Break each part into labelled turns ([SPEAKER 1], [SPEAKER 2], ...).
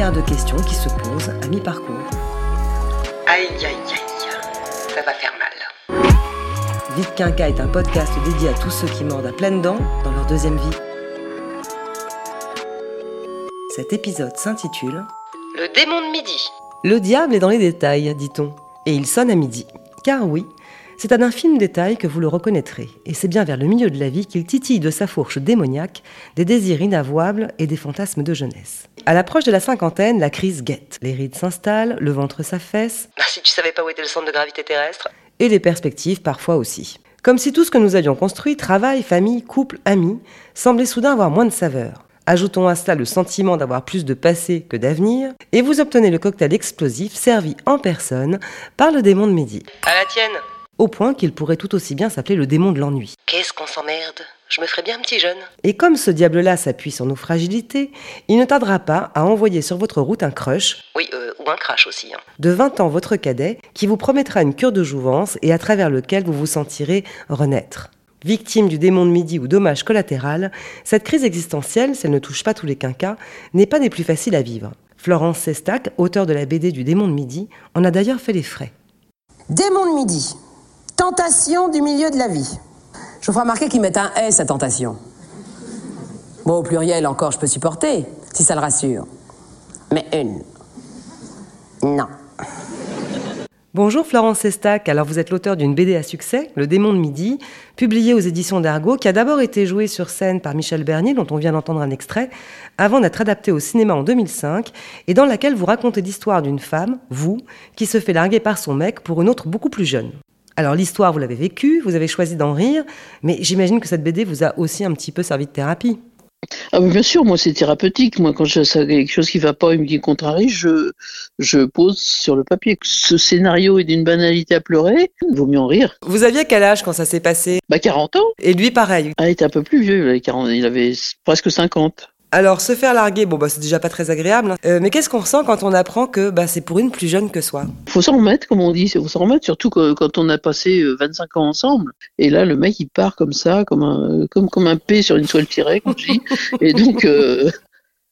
[SPEAKER 1] De questions qui se posent à mi-parcours.
[SPEAKER 2] Aïe, aïe, aïe. Ça va faire mal.
[SPEAKER 1] Vite Quinca est un podcast dédié à tous ceux qui mordent à pleines dents dans leur deuxième vie. Cet épisode s'intitule
[SPEAKER 2] Le démon de midi.
[SPEAKER 1] Le diable est dans les détails, dit-on. Et il sonne à midi. Car oui, c'est à d'infimes détails que vous le reconnaîtrez, et c'est bien vers le milieu de la vie qu'il titille de sa fourche démoniaque des désirs inavouables et des fantasmes de jeunesse. À l'approche de la cinquantaine, la crise guette. Les rides s'installent, le ventre s'affaisse,
[SPEAKER 2] Ah, si tu savais pas où était le centre de gravité terrestre.
[SPEAKER 1] et les perspectives parfois aussi. Comme si tout ce que nous avions construit, travail, famille, couple, amis, semblait soudain avoir moins de saveur. Ajoutons à cela le sentiment d'avoir plus de passé que d'avenir, et vous obtenez le cocktail explosif servi en personne par le démon de midi.
[SPEAKER 2] À la tienne.
[SPEAKER 1] Au point qu'il pourrait tout aussi bien s'appeler le démon de l'ennui.
[SPEAKER 2] Qu'est-ce qu'on s'emmerde? Je me ferais bien un petit jeune.
[SPEAKER 1] Et comme ce diable-là s'appuie sur nos fragilités, il ne tardera pas à envoyer sur votre route un crush,
[SPEAKER 2] Oui, euh, ou un crash aussi. Hein.
[SPEAKER 1] de 20 ans votre cadet, qui vous promettra une cure de jouvence et à travers lequel vous vous sentirez renaître. Victime du démon de midi ou dommage collatéral, cette crise existentielle, si elle ne touche pas tous les quinquas, n'est pas des plus faciles à vivre. Florence Sestac, auteure de la BD du démon de midi, en a d'ailleurs fait les frais.
[SPEAKER 3] Démon de midi. Tentation du milieu de la vie. Je vous ferai remarquer qu'ils mettent un S à tentation. Bon, au pluriel encore, je peux supporter, si ça le rassure. Mais une. Non.
[SPEAKER 1] Bonjour Florence Sestac, alors vous êtes l'auteur d'une BD à succès, Le démon de midi, publiée aux éditions d'Argo, qui a d'abord été jouée sur scène par Michel Bernier, dont on vient d'entendre un extrait, avant d'être adaptée au cinéma en 2005, et dans laquelle vous racontez l'histoire d'une femme, vous, qui se fait larguer par son mec pour une autre beaucoup plus jeune. Alors l'histoire, vous l'avez vécue, vous avez choisi d'en rire, mais j'imagine que cette BD vous a aussi un petit peu servi de thérapie.
[SPEAKER 4] Ah bien sûr, moi c'est thérapeutique. Moi quand je sais quelque chose qui va pas, il me dit contrarie, je je pose sur le papier. Ce scénario est d'une banalité à pleurer. Vaut mieux en rire.
[SPEAKER 1] Vous aviez quel âge quand ça s'est passé?
[SPEAKER 4] Bah 40 ans.
[SPEAKER 1] Et lui pareil.
[SPEAKER 4] Ah, il était un peu plus vieux. Il avait 40, il avait presque 50.
[SPEAKER 1] Alors se faire larguer, bon bah c'est déjà pas très agréable, hein. Euh, mais qu'est-ce qu'on ressent quand on apprend que bah, c'est pour une plus jeune que soi?
[SPEAKER 4] Faut s'en remettre, comme on dit. Faut s'en remettre, surtout quand on a passé euh, 25 ans ensemble. Et là, le mec, il part comme ça, comme un comme comme un P sur une toile tirée, comme je dis. Et donc. Euh,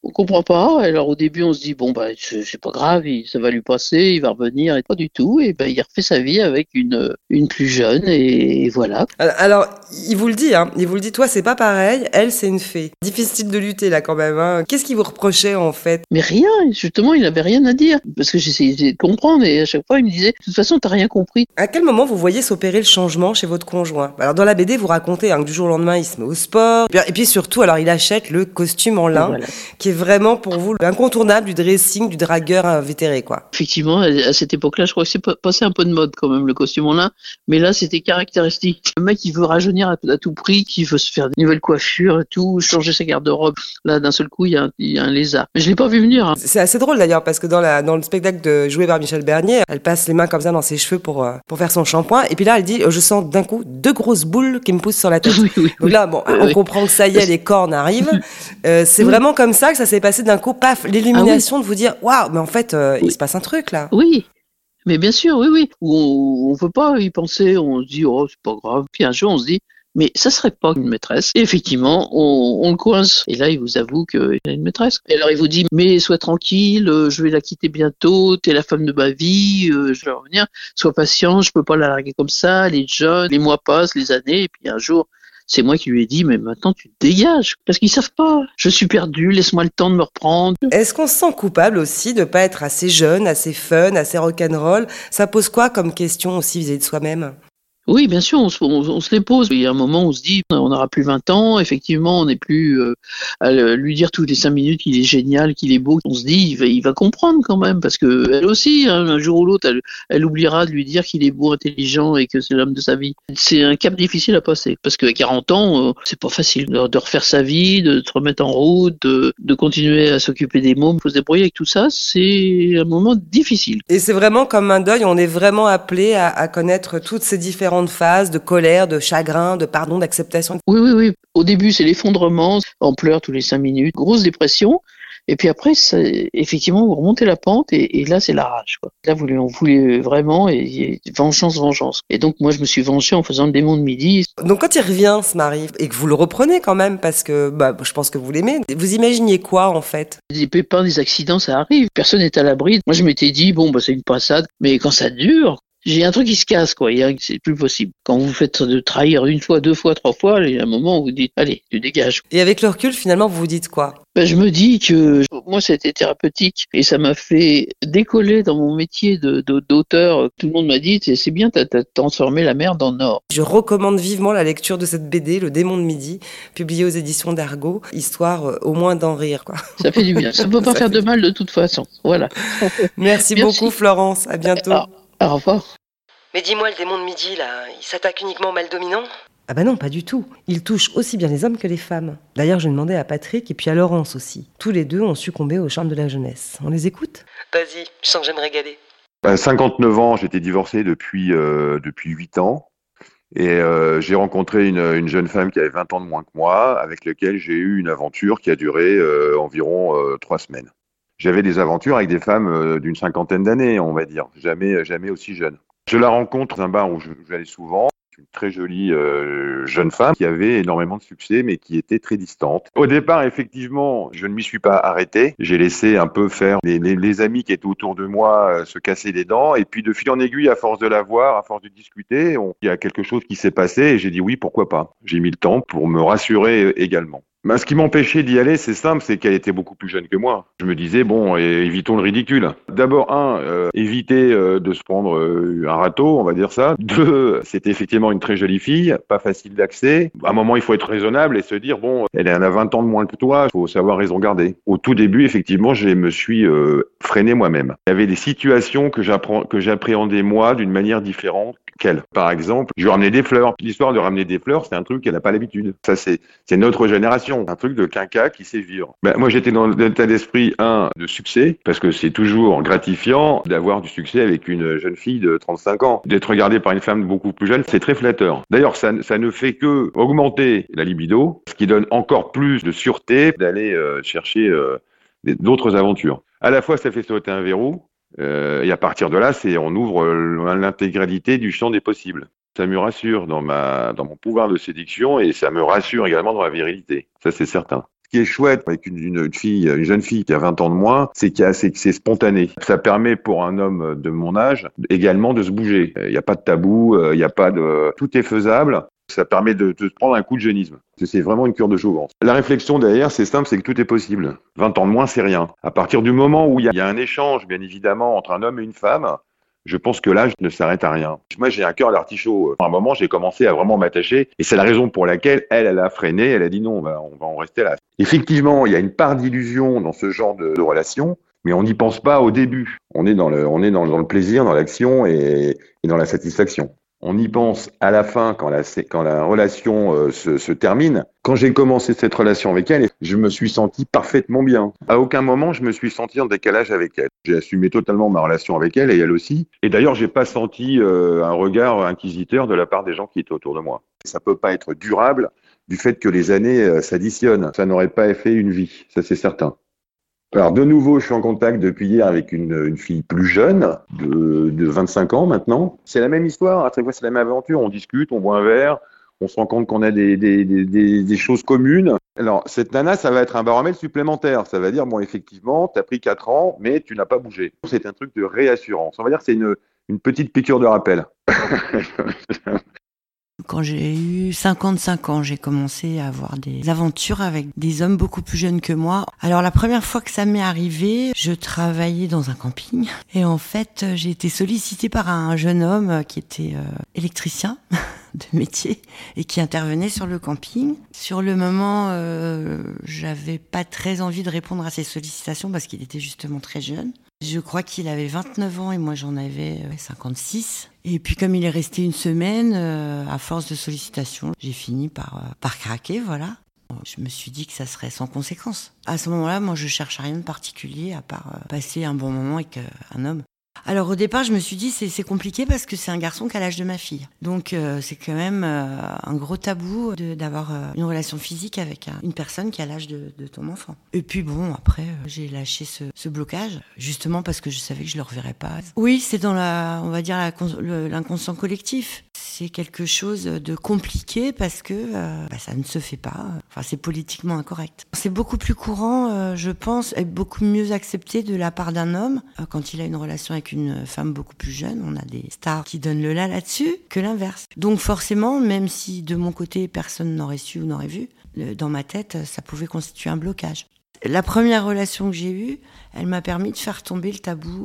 [SPEAKER 4] on comprend pas. Alors au début, on se dit bon bah c'est pas grave, ça va lui passer, il va revenir et pas du tout. Et ben il refait sa vie avec une une plus jeune et voilà.
[SPEAKER 1] Alors, alors, il vous le dit, hein, il vous le dit, toi c'est pas pareil, elle c'est une fée. Difficile de lutter là quand même. Hein. Qu'est-ce qu'il vous reprochait en fait?
[SPEAKER 4] Mais rien, justement, il avait rien à dire parce que j'essayais de comprendre et à chaque fois il me disait de toute façon t'as rien compris.
[SPEAKER 1] À quel moment vous voyez s'opérer le changement chez votre conjoint? Alors dans la BD, vous racontez hein, que du jour au lendemain, il se met au sport. Et puis- Et puis surtout, alors il achète le costume en lin,
[SPEAKER 4] Voilà.
[SPEAKER 1] qui est vraiment pour vous l'incontournable du dressing du dragueur invétéré quoi.
[SPEAKER 4] Effectivement, à cette époque-là, je crois que c'est pa- passé un peu de mode quand même le costume en lin, mais là c'était caractéristique. Le mec il veut rajeunir à, à tout prix, qui veut se faire une nouvelle coiffure et tout, changer sa garde-robe. Là d'un seul coup il y, a un- il y a un lézard. Mais je l'ai pas vu venir. hein.
[SPEAKER 1] C'est assez drôle d'ailleurs parce que dans, la, dans le spectacle de joué par Michel Bernier, elle passe les mains comme ça dans ses cheveux pour, euh, pour faire son shampoing. Et puis là, elle dit euh, Je sens d'un coup deux grosses boules qui me poussent sur la tête.
[SPEAKER 4] Oui, oui,
[SPEAKER 1] Donc là, bon,
[SPEAKER 4] Oui,
[SPEAKER 1] on comprend que ça y est, les cornes arrivent. Euh, c'est vraiment comme ça que ça s'est passé d'un coup, paf, l'illumination de vous dire Waouh, mais en fait, euh, il se passe un truc là.
[SPEAKER 4] Oui. Mais bien sûr, oui, oui. Ou on, on veut pas y penser, on se dit, oh, c'est pas grave. Puis un jour, on se dit, mais ça serait pas une maîtresse. Et effectivement, on, on le coince. Et là, il vous avoue qu'il a une maîtresse. Et alors, il vous dit, mais sois tranquille, euh, je vais la quitter bientôt, t'es la femme de ma vie, euh, je vais revenir. Sois patient, je peux pas la larguer comme ça, elle est jeune, les mois passent, les années, et puis un jour, c'est moi qui lui ai dit, mais maintenant tu te dégages. Parce qu'ils savent pas. Je suis perdu, laisse-moi le temps de me reprendre.
[SPEAKER 1] Est-ce qu'on se sent coupable aussi de pas être assez jeune, assez fun, assez rock'n'roll? Ça pose quoi comme question aussi vis-à-vis de soi-même?
[SPEAKER 4] Oui, bien sûr, on se, on, les pose. Il y a un moment où on se dit, on n'aura plus 20 ans, effectivement, on n'est plus euh, à lui dire toutes les 5 minutes qu'il est génial, qu'il est beau. On se dit, il va, comprendre quand même, parce que elle aussi, hein, un jour ou l'autre, elle, oubliera de lui dire qu'il est beau, intelligent et que c'est l'homme de sa vie. C'est un cap difficile à passer, parce qu'à 40 ans, euh, c'est pas facile de, refaire sa vie, de se remettre en route, de, continuer à s'occuper des mômes, faut se débrouiller avec tout ça. C'est un moment difficile.
[SPEAKER 1] Et c'est vraiment comme un deuil, on est vraiment appelé à, connaître toutes ces différentes phases de colère, de chagrin, de pardon, d'acceptation.
[SPEAKER 4] Oui, oui, oui. Au début, c'est l'effondrement, on pleure tous les cinq minutes, grosse dépression. Et puis après, effectivement, vous remontez la pente et, et là, c'est la rage. Quoi. Là, on voulait vraiment et, et, vengeance, vengeance. Et donc, moi, je me suis vengé en faisant le démon de midi.
[SPEAKER 1] Donc, quand il revient, ce mari, et que vous le reprenez quand même, parce que bah, je pense que vous l'aimez, vous imaginez quoi en fait?
[SPEAKER 4] Des pépins, des accidents, ça arrive. Personne n'est à l'abri. Moi, je m'étais dit, bon, bah, c'est une passade. Mais quand ça dure, j'ai un truc qui se casse, quoi. C'est plus possible. Quand vous faites de trahir une fois, deux fois, trois fois, il y a un moment où vous dites, allez, tu dégages.
[SPEAKER 1] Et avec le recul, finalement, vous vous dites quoi?
[SPEAKER 4] Ben, Je me dis que moi, c'était thérapeutique et ça m'a fait décoller dans mon métier d'auteur. De, Tout le monde m'a dit, c'est bien, t'as as transformé la merde en or.
[SPEAKER 1] Je recommande vivement la lecture de cette BD, Le démon de midi, publiée aux éditions d'Argo, histoire euh, au moins d'en rire, quoi.
[SPEAKER 4] Ça fait du bien. Ça peut pas faire de mal de toute façon. Voilà.
[SPEAKER 1] Merci, Merci. beaucoup, Florence. À bientôt.
[SPEAKER 4] Au revoir.
[SPEAKER 2] Mais dis-moi, le démon de midi, là, il s'attaque uniquement au mal dominant
[SPEAKER 1] Ah bah non, pas du tout. Il touche aussi bien les hommes que les femmes. D'ailleurs, je demandais à Patrick et puis à Laurence aussi. Tous les deux ont succombé au charme de la jeunesse. On les écoute?
[SPEAKER 2] Vas-y, je sens que j'aime régaler.
[SPEAKER 5] À 59 ans, j'étais divorcé depuis, euh, depuis 8 ans. Et euh, j'ai rencontré une, une, jeune femme qui avait 20 ans de moins que moi, avec laquelle j'ai eu une aventure qui a duré euh, environ 3 semaines. J'avais des aventures avec des femmes d'une cinquantaine d'années, on va dire, jamais, jamais aussi jeunes. Je la rencontre dans un bar où j'allais souvent une très jolie euh, jeune femme qui avait énormément de succès mais qui était très distante. Au départ, effectivement, je ne m'y suis pas arrêté. J'ai laissé un peu faire les, amis qui étaient autour de moi euh, se casser les dents et puis de fil en aiguille, à force de la voir, à force de discuter, il y a quelque chose qui s'est passé et j'ai dit oui, pourquoi pas. J'ai mis le temps pour me rassurer euh, également. Ben, ce qui m'empêchait d'y aller, c'est simple, c'est qu'elle était beaucoup plus jeune que moi. Je me disais, bon, évitons le ridicule. D'abord, un, euh, éviter euh, de se prendre euh, un râteau, on va dire ça. Deux, c'était effectivement une très jolie fille, pas facile d'accès. À un moment, il faut être raisonnable et se dire, bon, elle en a 20 ans de moins que toi, il faut savoir raison garder. Au tout début, effectivement, je me suis freiné moi-même. Il y avait des situations que j'appréhendais moi d'une manière différente qu'elle. Par exemple, je ramenais des fleurs. L'histoire de ramener des fleurs, c'est un truc qu'elle n'a pas l'habitude. Ça, c'est notre génération. Un truc de quinca qui sait vivre. Ben, moi, j'étais dans l'état d'esprit, un, de succès, parce que c'est toujours gratifiant d'avoir du succès avec une jeune fille de 35 ans. D'être regardé par une femme beaucoup plus jeune, c'est très flatteur. D'ailleurs, ça, ça ne fait que augmenter la libido, ce qui donne encore plus de sûreté d'aller euh, chercher euh, d'autres aventures. À la fois, ça fait sauter un verrou, euh, et à partir de là, c'est on ouvre l'intégralité du champ des possibles. Ça me rassure dans ma dans mon pouvoir de séduction et ça me rassure également dans ma virilité. Ça c'est certain. Ce qui est chouette avec une, fille, une jeune fille qui a 20 ans de moins, c'est qu'il c'est c'est spontané. Ça permet pour un homme de mon âge également de se bouger. Il n'y a pas de tabou, euh, il n'y a pas de tout est faisable. Ça permet de, de prendre un coup de jeunisme. C'est vraiment une cure de jouvence. La réflexion derrière, c'est simple, c'est que tout est possible. 20 ans de moins, c'est rien. À partir du moment où il y, a, un échange, bien évidemment, entre un homme et une femme, je pense que l'âge ne s'arrête à rien. Moi, j'ai un cœur d'artichaut. À un moment, j'ai commencé à vraiment m'attacher, et c'est la raison pour laquelle elle, elle a freiné. Elle a dit non, on va, en rester là. Effectivement, il y a une part d'illusion dans ce genre de, relation, mais on n'y pense pas au début. On est dans le, plaisir, dans l'action et dans la satisfaction on y pense à la fin quand la, quand la relation euh, se, se, termine. Quand j'ai commencé cette relation avec elle, je me suis senti parfaitement bien. À aucun moment je me suis senti en décalage avec elle. J'ai assumé totalement ma relation avec elle et elle aussi. Et d'ailleurs, j'ai pas senti euh, un regard inquisiteur de la part des gens qui étaient autour de moi. Ça peut pas être durable du fait que les années euh, s'additionnent. Ça n'aurait pas fait une vie, ça c'est certain. Alors de nouveau, je suis en contact depuis hier avec une, une fille plus jeune, de, de 25 ans maintenant. C'est la même histoire, à chaque fois c'est la même aventure, on discute, on boit un verre, on se rend compte qu'on a des, des, des, des, choses communes. Alors cette nana, ça va être un baromètre supplémentaire, ça va dire, bon effectivement, tu as pris 4 ans, mais tu n'as pas bougé. C'est un truc de réassurance, on va dire c'est une, une petite piqûre de rappel.
[SPEAKER 6] quand j'ai eu 55 ans, j'ai commencé à avoir des aventures avec des hommes beaucoup plus jeunes que moi. Alors la première fois que ça m'est arrivé, je travaillais dans un camping et en fait j'ai été sollicitée par un jeune homme qui était euh, électricien de métier et qui intervenait sur le camping. Sur le moment, euh, j'avais pas très envie de répondre à ses sollicitations parce qu'il était justement très jeune. Je crois qu'il avait 29 ans et moi j'en avais 56. Euh, et puis comme il est resté une semaine, euh, à force de sollicitations, j'ai fini par, euh, par craquer, voilà. Je me suis dit que ça serait sans conséquence. À ce moment-là, moi je cherche rien de particulier à part passer un bon moment avec un homme. Alors au départ, je me suis dit c'est compliqué parce que c'est un garçon qui a l'âge de ma fille. Donc euh, c'est quand même euh, un gros tabou d'avoir euh, une relation physique avec une personne qui a l'âge de, ton enfant. Et puis bon, après j'ai lâché ce, blocage justement parce que je savais que je le reverrais pas. Oui, c'est dans la, on va dire l'inconscient collectif c'est quelque chose de compliqué parce que euh, bah, ça ne se fait pas. Enfin, c'est politiquement incorrect. C'est beaucoup plus courant, euh, je pense, et beaucoup mieux accepté de la part d'un homme euh, quand il a une relation avec une femme beaucoup plus jeune. On a des stars qui donnent le là là-dessus que l'inverse. Donc forcément, même si de mon côté personne n'aurait su ou n'aurait vu, dans ma tête, ça pouvait constituer un blocage. La première relation que j'ai eue, elle m'a permis de faire tomber le tabou.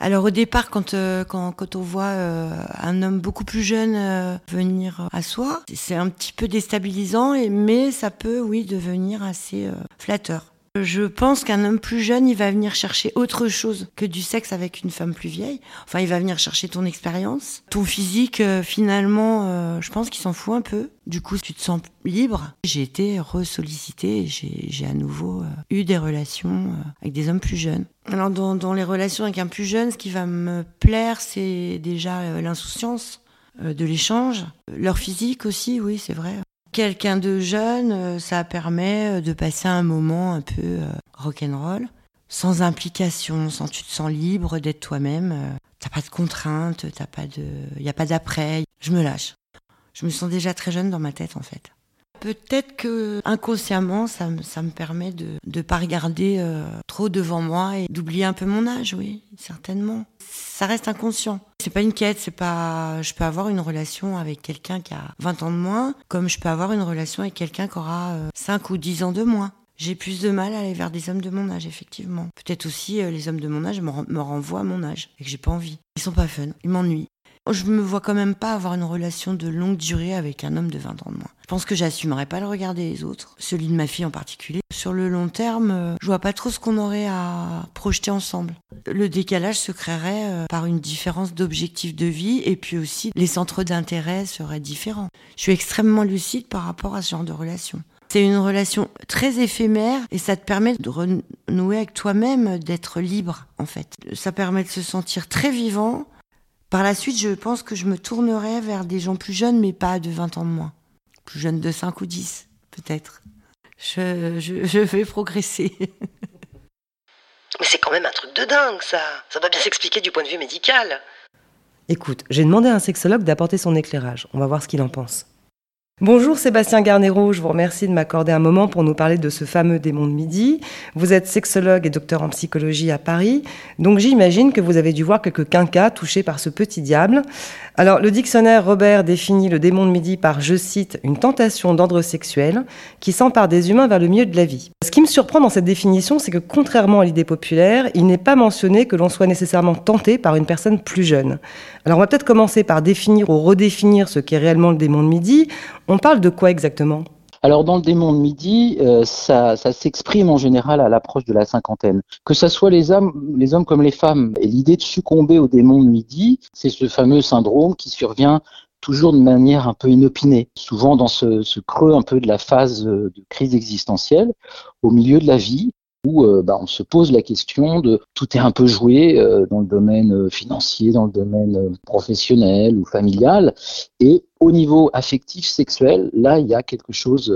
[SPEAKER 6] Alors au départ, quand euh, quand, quand, on voit euh, un homme beaucoup plus jeune euh, venir à soi, c'est un petit peu déstabilisant, et, mais ça peut, oui, devenir assez flatteur. Je pense qu'un homme plus jeune, il va venir chercher autre chose que du sexe avec une femme plus vieille. Enfin, il va venir chercher ton expérience, ton physique. finalement, je pense qu'il s'en fout un peu. Du coup, tu te sens libre. J'ai été ressollicitée. J'ai à nouveau eu des relations avec des hommes plus jeunes. Alors dans, les relations avec un plus jeune, ce qui va me plaire, c'est déjà euh, l'insouciance euh, de l'échange, leur physique aussi, oui, c'est vrai. Quelqu'un de jeune, euh, ça permet de passer un moment un peu rock'n'roll, sans implication, sans tu te sens libre d'être toi-même. T'as pas de contraintes, t'as pas de, y a pas d'après. Je me lâche. Je me sens déjà très jeune dans ma tête en fait. Peut-être que inconsciemment, ça, me permet de ne pas regarder euh, trop devant moi et d'oublier un peu mon âge, oui, certainement. Ça reste inconscient. C'est pas une quête, c'est pas. Je peux avoir une relation avec quelqu'un qui a 20 ans de moins, comme je peux avoir une relation avec quelqu'un qui aura 5 euh, ou 10 ans de moins. J'ai plus de mal à aller vers des hommes de mon âge, effectivement. Peut-être aussi euh, les hommes de mon âge me, renvoient à mon âge et que j'ai pas envie. Ils sont pas fun, ils m'ennuient. Je me vois quand même pas avoir une relation de longue durée avec un homme de 20 ans de moins. Pense que j'assumerais pas le regard des autres, celui de ma fille en particulier. Sur le long terme, euh, je vois pas trop ce qu'on aurait à projeter ensemble. Le décalage se créerait euh, par une différence d'objectifs de vie et puis aussi les centres d'intérêt seraient différents. Je suis extrêmement lucide par rapport à ce genre de relation. C'est une relation très éphémère et ça te permet de renouer avec toi-même, d'être libre en fait. Ça permet de se sentir très vivant par la suite, je pense que je me tournerai vers des gens plus jeunes, mais pas de 20 ans de moins. Plus jeunes de 5 ou 10, peut-être. Je, je, vais progresser.
[SPEAKER 2] Mais c'est quand même un truc de dingue, ça. Ça doit bien s'expliquer du point de vue médical.
[SPEAKER 1] Écoute, j'ai demandé à un sexologue d'apporter son éclairage. On va voir ce qu'il en pense. Bonjour Sébastien Garnero, je vous remercie de m'accorder un moment pour nous parler de ce fameux démon de midi. Vous êtes sexologue et docteur en psychologie à Paris, donc j'imagine que vous avez dû voir quelques quinquas touchés par ce petit diable. Alors le dictionnaire Robert définit le démon de midi par, je cite, une tentation d'ordre sexuel qui s'empare des humains vers le milieu de la vie. Ce qui me surprend dans cette définition, c'est que contrairement à l'idée populaire, il n'est pas mentionné que l'on soit nécessairement tenté par une personne plus jeune. Alors on va peut-être commencer par définir ou redéfinir ce qu'est réellement le démon de midi. On parle de quoi exactement?
[SPEAKER 7] Alors dans le démon de midi, euh, ça, s'exprime en général à l'approche de la cinquantaine. Que ce soit les hommes, les hommes comme les femmes. Et l'idée de succomber au démon de midi, c'est ce fameux syndrome qui survient toujours de manière un peu inopinée, souvent dans ce, ce, creux un peu de la phase de crise existentielle, au milieu de la vie, où euh, bah, on se pose la question de tout est un peu joué euh, dans le domaine euh, financier, dans le domaine professionnel ou familial, et au niveau affectif, sexuel, là, il y a quelque chose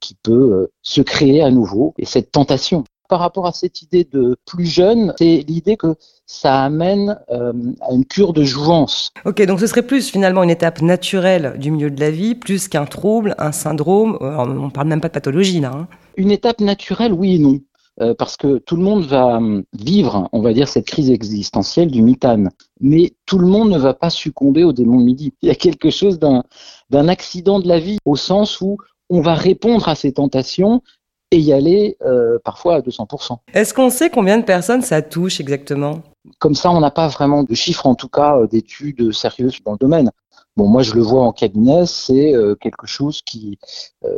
[SPEAKER 7] qui peut se créer à nouveau, et cette tentation. Par rapport à cette idée de plus jeune, c'est l'idée que ça amène à une cure de jouvence.
[SPEAKER 1] Ok, donc ce serait plus finalement une étape naturelle du milieu de la vie, plus qu'un trouble, un syndrome. on ne parle même pas de pathologie là. Hein.
[SPEAKER 7] Une étape naturelle, oui et non. Euh, parce que tout le monde va hum, vivre, on va dire, cette crise existentielle du mitane. Mais tout le monde ne va pas succomber au démon de midi. Il y a quelque chose d'un accident de la vie, au sens où on va répondre à ces tentations et y aller euh, parfois à 200%.
[SPEAKER 1] Est-ce qu'on sait combien de personnes ça touche exactement?
[SPEAKER 7] Comme ça, on n'a pas vraiment de chiffres, en tout cas, euh, d'études sérieuses dans le domaine. Bon, moi, je le vois en cabinet, c'est euh, quelque chose qui,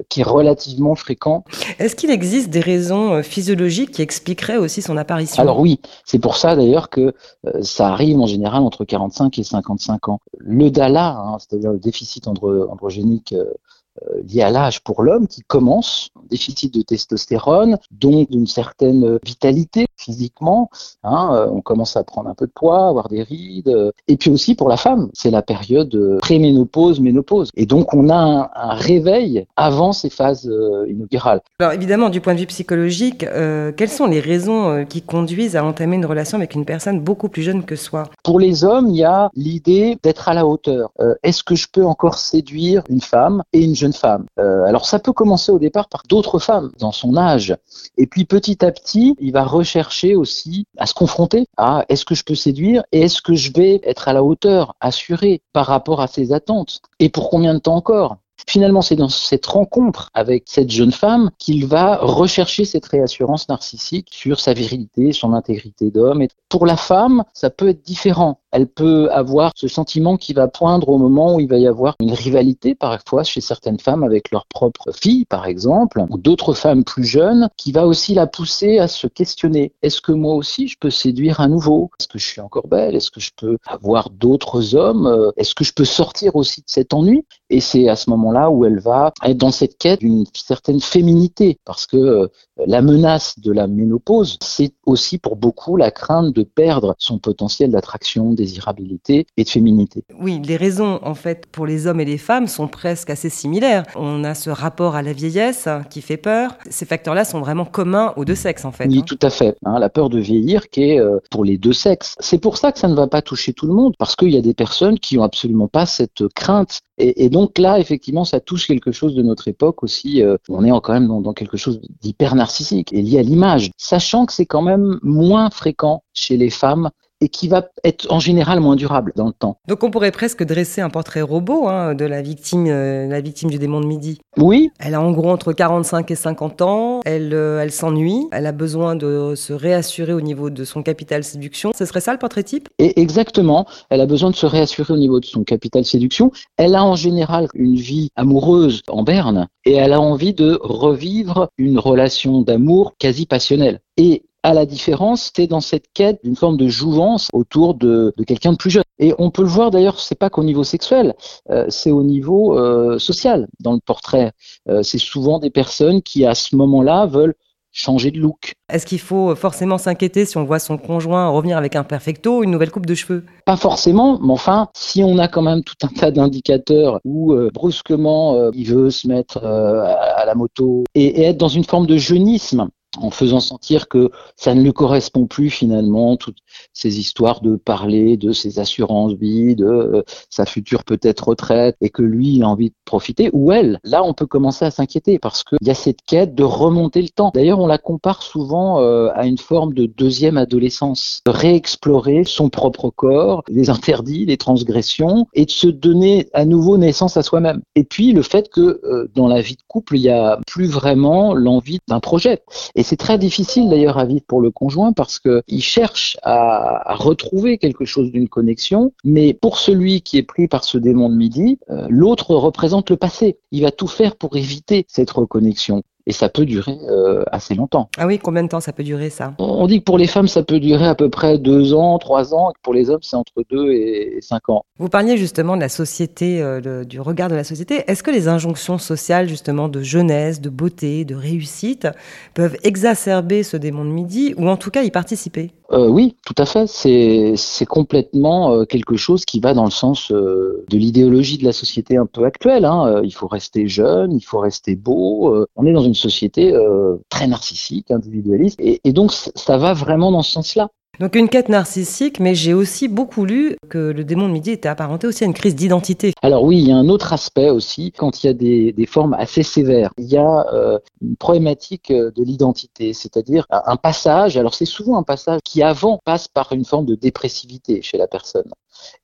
[SPEAKER 7] qui est relativement fréquent.
[SPEAKER 1] Est-ce qu'il existe des raisons physiologiques qui expliqueraient aussi son apparition?
[SPEAKER 7] Alors oui, c'est pour ça d'ailleurs que ça arrive en général entre 45 et 55 ans. Le DALA, hein, c'est-à-dire le déficit androgénique euh, lié à l'âge pour l'homme qui commence, déficit de testostérone, donc d'une certaine vitalité physiquement. Hein, euh, on commence à prendre un peu de poids, avoir des rides. Euh, et puis aussi pour la femme, c'est la période préménopause, ménopause. Et donc on a un, réveil avant ces phases inaugurales.
[SPEAKER 1] Alors évidemment, du point de vue psychologique, quelles sont les raisons qui conduisent à entamer une relation avec une personne beaucoup plus jeune que soi?
[SPEAKER 7] Pour les hommes, il y a l'idée d'être à la hauteur. Est-ce que je peux encore séduire une femme et une jeune femme? Euh, alors ça peut commencer au départ par d'autres femmes dans son âge. Et puis petit à petit, il va rechercher aussi à se confronter à est-ce que je peux séduire et est-ce que je vais être à la hauteur, assuré par rapport à ses attentes. Et pour combien de temps encore Finalement, c'est dans cette rencontre avec cette jeune femme qu'il va rechercher cette réassurance narcissique sur sa virilité, son intégrité d'homme. Et pour la femme, ça peut être différent. Elle peut avoir ce sentiment qui va poindre au moment où il va y avoir une rivalité parfois chez certaines femmes avec leur propre fille, par exemple, ou d'autres femmes plus jeunes, qui va aussi la pousser à se questionner. Est-ce que moi aussi je peux séduire à nouveau? Est-ce que je suis encore belle? Est-ce que je peux avoir d'autres hommes? Est-ce que je peux sortir aussi de cet ennui? Et c'est à ce moment-là où elle va être dans cette quête d'une certaine féminité, parce que euh, la menace de la ménopause, c'est aussi pour beaucoup la crainte de perdre son potentiel d'attraction, désirabilité et de féminité.
[SPEAKER 1] Oui, les raisons en fait pour les hommes et les femmes sont presque assez similaires. On a ce rapport à la vieillesse qui fait peur. Ces facteurs-là sont vraiment communs aux deux sexes en fait.
[SPEAKER 7] Oui, hein. tout à fait. Hein, la peur de vieillir qui est euh, pour les deux sexes. C'est pour ça que ça ne va pas toucher tout le monde parce qu'il y a des personnes qui ont absolument pas cette crainte. Et, donc là, effectivement, ça touche quelque chose de notre époque aussi. Euh, on est quand même dans, dans quelque chose d'hyper narcissique et lié à l'image, sachant que c'est quand même moins fréquent chez les femmes et qui va être en général moins durable dans le temps.
[SPEAKER 1] Donc on pourrait presque dresser un portrait robot hein, de la victime, euh, la victime du démon de midi.
[SPEAKER 7] Oui.
[SPEAKER 1] Elle a en gros entre 45 et 50 ans, elle, euh, elle s'ennuie, elle a besoin de se réassurer au niveau de son capital séduction. Ce serait ça le portrait type?
[SPEAKER 7] Et Exactement, elle a besoin de se réassurer au niveau de son capital séduction. Elle a en général une vie amoureuse en berne et elle a envie de revivre une relation d'amour quasi passionnelle. Et à la différence, c'est dans cette quête d'une forme de jouvence autour de, quelqu'un de plus jeune. Et on peut le voir d'ailleurs, c'est pas qu'au niveau sexuel, euh, c'est au niveau euh, social dans le portrait. Euh, c'est souvent des personnes qui à ce moment-là veulent changer de look.
[SPEAKER 1] Est-ce qu'il faut forcément s'inquiéter si on voit son conjoint revenir avec un perfecto ou une nouvelle coupe de cheveux?
[SPEAKER 7] Pas forcément, mais enfin, si on a quand même tout un tas d'indicateurs où brusquement il veut se mettre à la moto et, être dans une forme de jeunisme, en faisant sentir que ça ne lui correspond plus finalement toutes ces histoires de parler de ses assurances vie, de euh, sa future peut-être retraite et que lui il a envie de profiter ou elle. Là, on peut commencer à s'inquiéter parce qu'il y a cette quête de remonter le temps. D'ailleurs, on la compare souvent euh, à une forme de deuxième adolescence, de réexplorer son propre corps, les interdits, les transgressions et de se donner à nouveau naissance à soi-même. Et puis le fait que euh, dans la vie de couple, il y a plus vraiment l'envie d'un projet. Et c'est très difficile d'ailleurs à vivre pour le conjoint parce qu'il cherche à, retrouver quelque chose d'une connexion, mais pour celui qui est pris par ce démon de midi, euh, l'autre représente le passé. Il va tout faire pour éviter cette reconnexion et ça peut durer euh, assez longtemps.
[SPEAKER 1] Ah oui, combien de temps ça peut durer ça?
[SPEAKER 7] On dit que pour les femmes, ça peut durer à peu près deux ans, trois ans, et que pour les hommes, c'est entre deux et cinq ans.
[SPEAKER 1] Vous parliez justement de la société, euh, du regard de la société. Est-ce que les injonctions sociales, justement, de jeunesse, de beauté, de réussite, peuvent exacerber ce démon de midi, ou en tout cas y participer?
[SPEAKER 7] Euh, oui, tout à fait. C'est complètement euh, quelque chose qui va dans le sens euh, de l'idéologie de la société un peu actuelle. Hein. Il faut rester jeune, il faut rester beau. on est dans une société très narcissique, individualiste, et, et donc ça va vraiment dans ce sens-là.
[SPEAKER 1] Donc une quête narcissique, mais j'ai aussi beaucoup lu que le démon de midi était apparenté aussi à une crise d'identité.
[SPEAKER 7] Alors oui, il y a un autre aspect aussi, quand il y a des, des formes assez sévères. Il y a euh, une problématique euh, de l'identité, c'est-à-dire un passage, alors c'est souvent un passage qui avant passe par une forme de dépressivité chez la personne.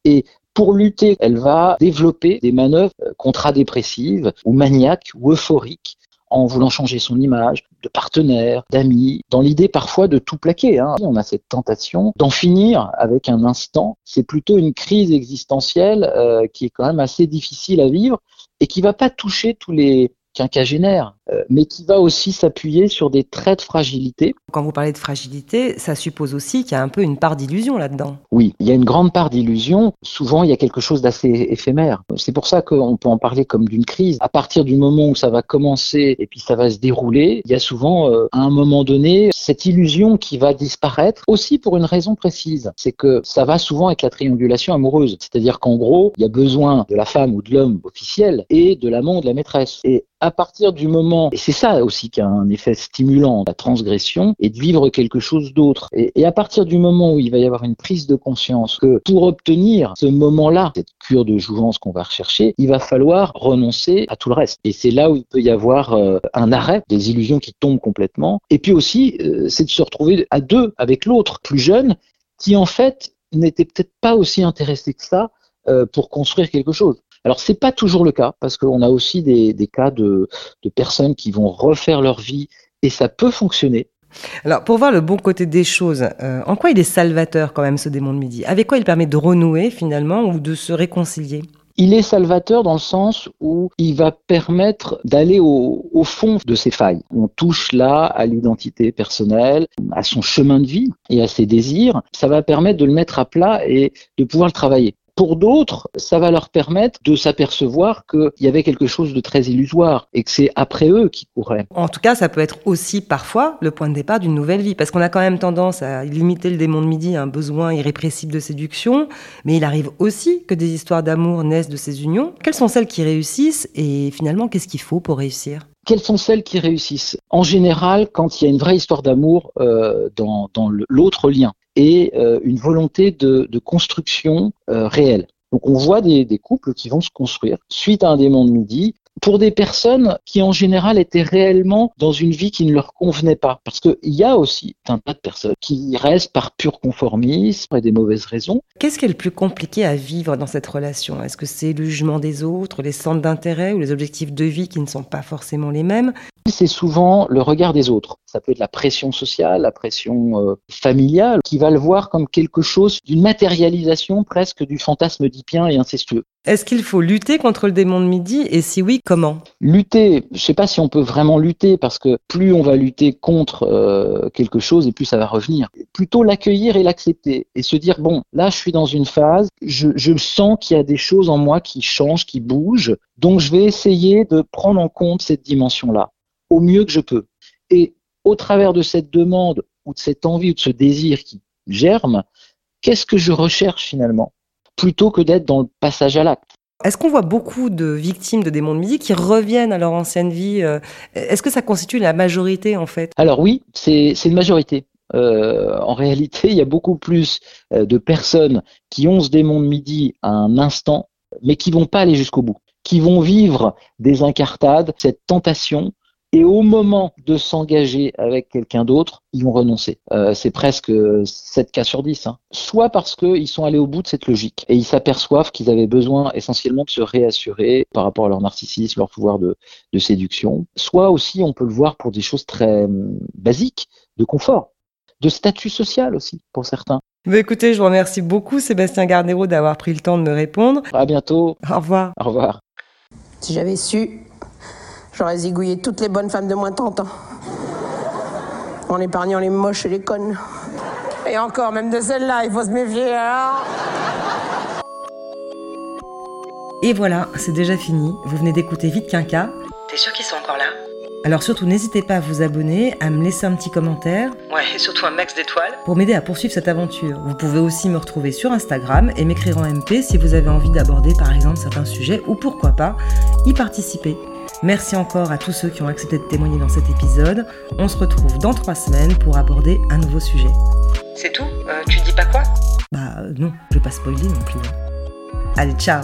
[SPEAKER 7] Et pour lutter, elle va développer des manœuvres euh, contradépressives ou maniaques ou euphoriques en voulant changer son image de partenaire, d'amis, dans l'idée parfois de tout plaquer. Hein. On a cette tentation d'en finir avec un instant. C'est plutôt une crise existentielle euh, qui est quand même assez difficile à vivre et qui va pas toucher tous les quinquagénaires, mais qui va aussi s'appuyer sur des traits de fragilité.
[SPEAKER 1] Quand vous parlez de fragilité, ça suppose aussi qu'il y a un peu une part d'illusion là-dedans.
[SPEAKER 7] Oui, il y a une grande part d'illusion. Souvent, il y a quelque chose d'assez éphémère. C'est pour ça qu'on peut en parler comme d'une crise. À partir du moment où ça va commencer et puis ça va se dérouler, il y a souvent, euh, à un moment donné, cette illusion qui va disparaître aussi pour une raison précise. C'est que ça va souvent avec la triangulation amoureuse. C'est-à-dire qu'en gros, il y a besoin de la femme ou de l'homme officiel et de l'amant ou de la maîtresse. Et à partir du moment, et c'est ça aussi qui a un effet stimulant, la transgression, et de vivre quelque chose d'autre. Et, à partir du moment où il va y avoir une prise de conscience que pour obtenir ce moment-là, cette cure de jouvence qu'on va rechercher, il va falloir renoncer à tout le reste. Et c'est là où il peut y avoir euh, un arrêt, des illusions qui tombent complètement. Et puis aussi, euh, c'est de se retrouver à deux avec l'autre, plus jeune, qui en fait n'était peut-être pas aussi intéressé que ça euh, pour construire quelque chose. Alors c'est pas toujours le cas parce qu'on a aussi des, cas de, personnes qui vont refaire leur vie et ça peut fonctionner.
[SPEAKER 1] Alors, pour voir le bon côté des choses, euh, en quoi il est salvateur quand même ce démon de midi? Avec quoi il permet de renouer finalement ou de se réconcilier?
[SPEAKER 7] Il est salvateur dans le sens où il va permettre d'aller au, au, fond de ses failles. On touche là à l'identité personnelle, à son chemin de vie et à ses désirs. Ça va permettre de le mettre à plat et de pouvoir le travailler. Pour d'autres, ça va leur permettre de s'apercevoir qu'il y avait quelque chose de très illusoire et que c'est après eux qui couraient.
[SPEAKER 1] En tout cas, ça peut être aussi parfois le point de départ d'une nouvelle vie, parce qu'on a quand même tendance à limiter le démon de midi à un besoin irrépressible de séduction, mais il arrive aussi que des histoires d'amour naissent de ces unions. Quelles sont celles qui réussissent et finalement, qu'est-ce qu'il faut pour réussir?
[SPEAKER 7] Quelles sont celles qui réussissent? En général, quand il y a une vraie histoire d'amour euh, dans, dans l'autre lien et euh, une volonté de, construction euh, réelle. Donc on voit des, des, couples qui vont se construire suite à un démon de midi pour des personnes qui en général étaient réellement dans une vie qui ne leur convenait pas. Parce qu'il y a aussi un tas de personnes qui restent par pur conformisme et des mauvaises raisons.
[SPEAKER 1] Qu'est-ce qui est le plus compliqué à vivre dans cette relation? Est-ce que c'est le jugement des autres, les centres d'intérêt ou les objectifs de vie qui ne sont pas forcément les mêmes?
[SPEAKER 7] C'est souvent le regard des autres. Ça peut être la pression sociale, la pression euh, familiale, qui va le voir comme quelque chose d'une matérialisation presque du fantasme dipien et incestueux.
[SPEAKER 1] Est-ce qu'il faut lutter contre le démon de midi et si oui, comment?
[SPEAKER 7] Lutter, je ne sais pas si on peut vraiment lutter parce que plus on va lutter contre euh, quelque chose et plus ça va revenir. Plutôt l'accueillir et l'accepter et se dire bon, là je suis dans une phase, je, je sens qu'il y a des choses en moi qui changent, qui bougent, donc je vais essayer de prendre en compte cette dimension-là au mieux que je peux. Et au travers de cette demande ou de cette envie ou de ce désir qui germe, qu'est-ce que je recherche finalement Plutôt que d'être dans le passage à l'acte?
[SPEAKER 1] Est-ce qu'on voit beaucoup de victimes de démons de midi qui reviennent à leur ancienne vie euh, Est-ce que ça constitue la majorité en fait?
[SPEAKER 7] Alors oui, c'est une majorité. Euh, en réalité, il y a beaucoup plus euh, de personnes qui ont ce démon de midi à un instant, mais qui vont pas aller jusqu'au bout, qui vont vivre des incartades, cette tentation et au moment de s'engager avec quelqu'un d'autre, ils vont renoncer. Euh, c'est presque 7 cas sur 10. Hein. Soit parce qu'ils sont allés au bout de cette logique et ils s'aperçoivent qu'ils avaient besoin essentiellement de se réassurer par rapport à leur narcissisme, leur pouvoir de, de séduction. Soit aussi, on peut le voir pour des choses très hum, basiques, de confort, de statut social aussi pour certains.
[SPEAKER 1] Mais écoutez, je vous remercie beaucoup Sébastien Garnero d'avoir pris le temps de me répondre.
[SPEAKER 7] À bientôt.
[SPEAKER 1] Au revoir.
[SPEAKER 7] Au revoir.
[SPEAKER 3] Si j'avais su J'aurais zigouillé toutes les bonnes femmes de moins de 30 ans. En épargnant les moches et les connes. Et encore, même de celles-là, il faut se méfier alors.
[SPEAKER 1] Et voilà, c'est déjà fini. Vous venez d'écouter Vite Quinca.
[SPEAKER 2] T'es sûr qu'ils sont encore là?
[SPEAKER 1] Alors surtout, n'hésitez pas à vous abonner, à me laisser un petit commentaire.
[SPEAKER 2] Ouais, et surtout un max d'étoiles.
[SPEAKER 1] Pour m'aider à poursuivre cette aventure. Vous pouvez aussi me retrouver sur Instagram et m'écrire en MP si vous avez envie d'aborder par exemple certains sujets ou pourquoi pas y participer. Merci encore à tous ceux qui ont accepté de témoigner dans cet épisode. On se retrouve dans trois semaines pour aborder un nouveau sujet.
[SPEAKER 2] C'est tout? Euh, Tu dis pas quoi?
[SPEAKER 1] Bah euh, non, je vais pas spoiler non plus. Allez, ciao